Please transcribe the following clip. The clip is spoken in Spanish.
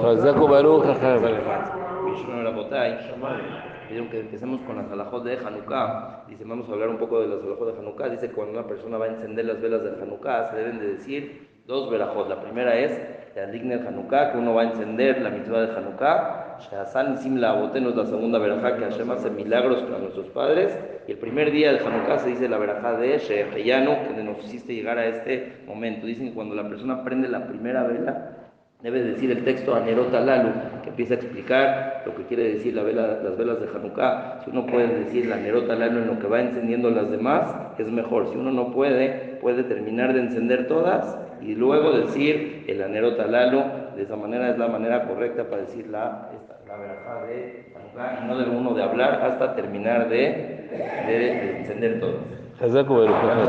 Hazaku que empecemos con las alajot de Hanukkah. Dice, vamos a hablar un poco de las alajot de Hanukkah. Dice cuando una persona va a encender las velas del Hanukkah, se deben de decir dos verajot. La primera es la digna del Hanukkah, que uno va a encender la mitzvah de Hanukkah. Shazan Sim la es la segunda verajá, que Hashem hace milagros para nuestros padres. Y el primer día de Hanukkah se dice la verajá de Sheheyanu, que nos hiciste llegar a este momento. Dicen que cuando la persona prende la primera vela, Debe decir el texto Anerota Lalu, que empieza a explicar lo que quiere decir las velas de Hanukkah. Si uno puede decir la Anerota Lalu en lo que va encendiendo las demás, es mejor. Si uno no puede, puede terminar de encender todas y luego decir el Anerota Lalu. De esa manera es la manera correcta para decir la, esta, la de Hanukkah y no de uno de hablar hasta terminar de, de, de encender todas.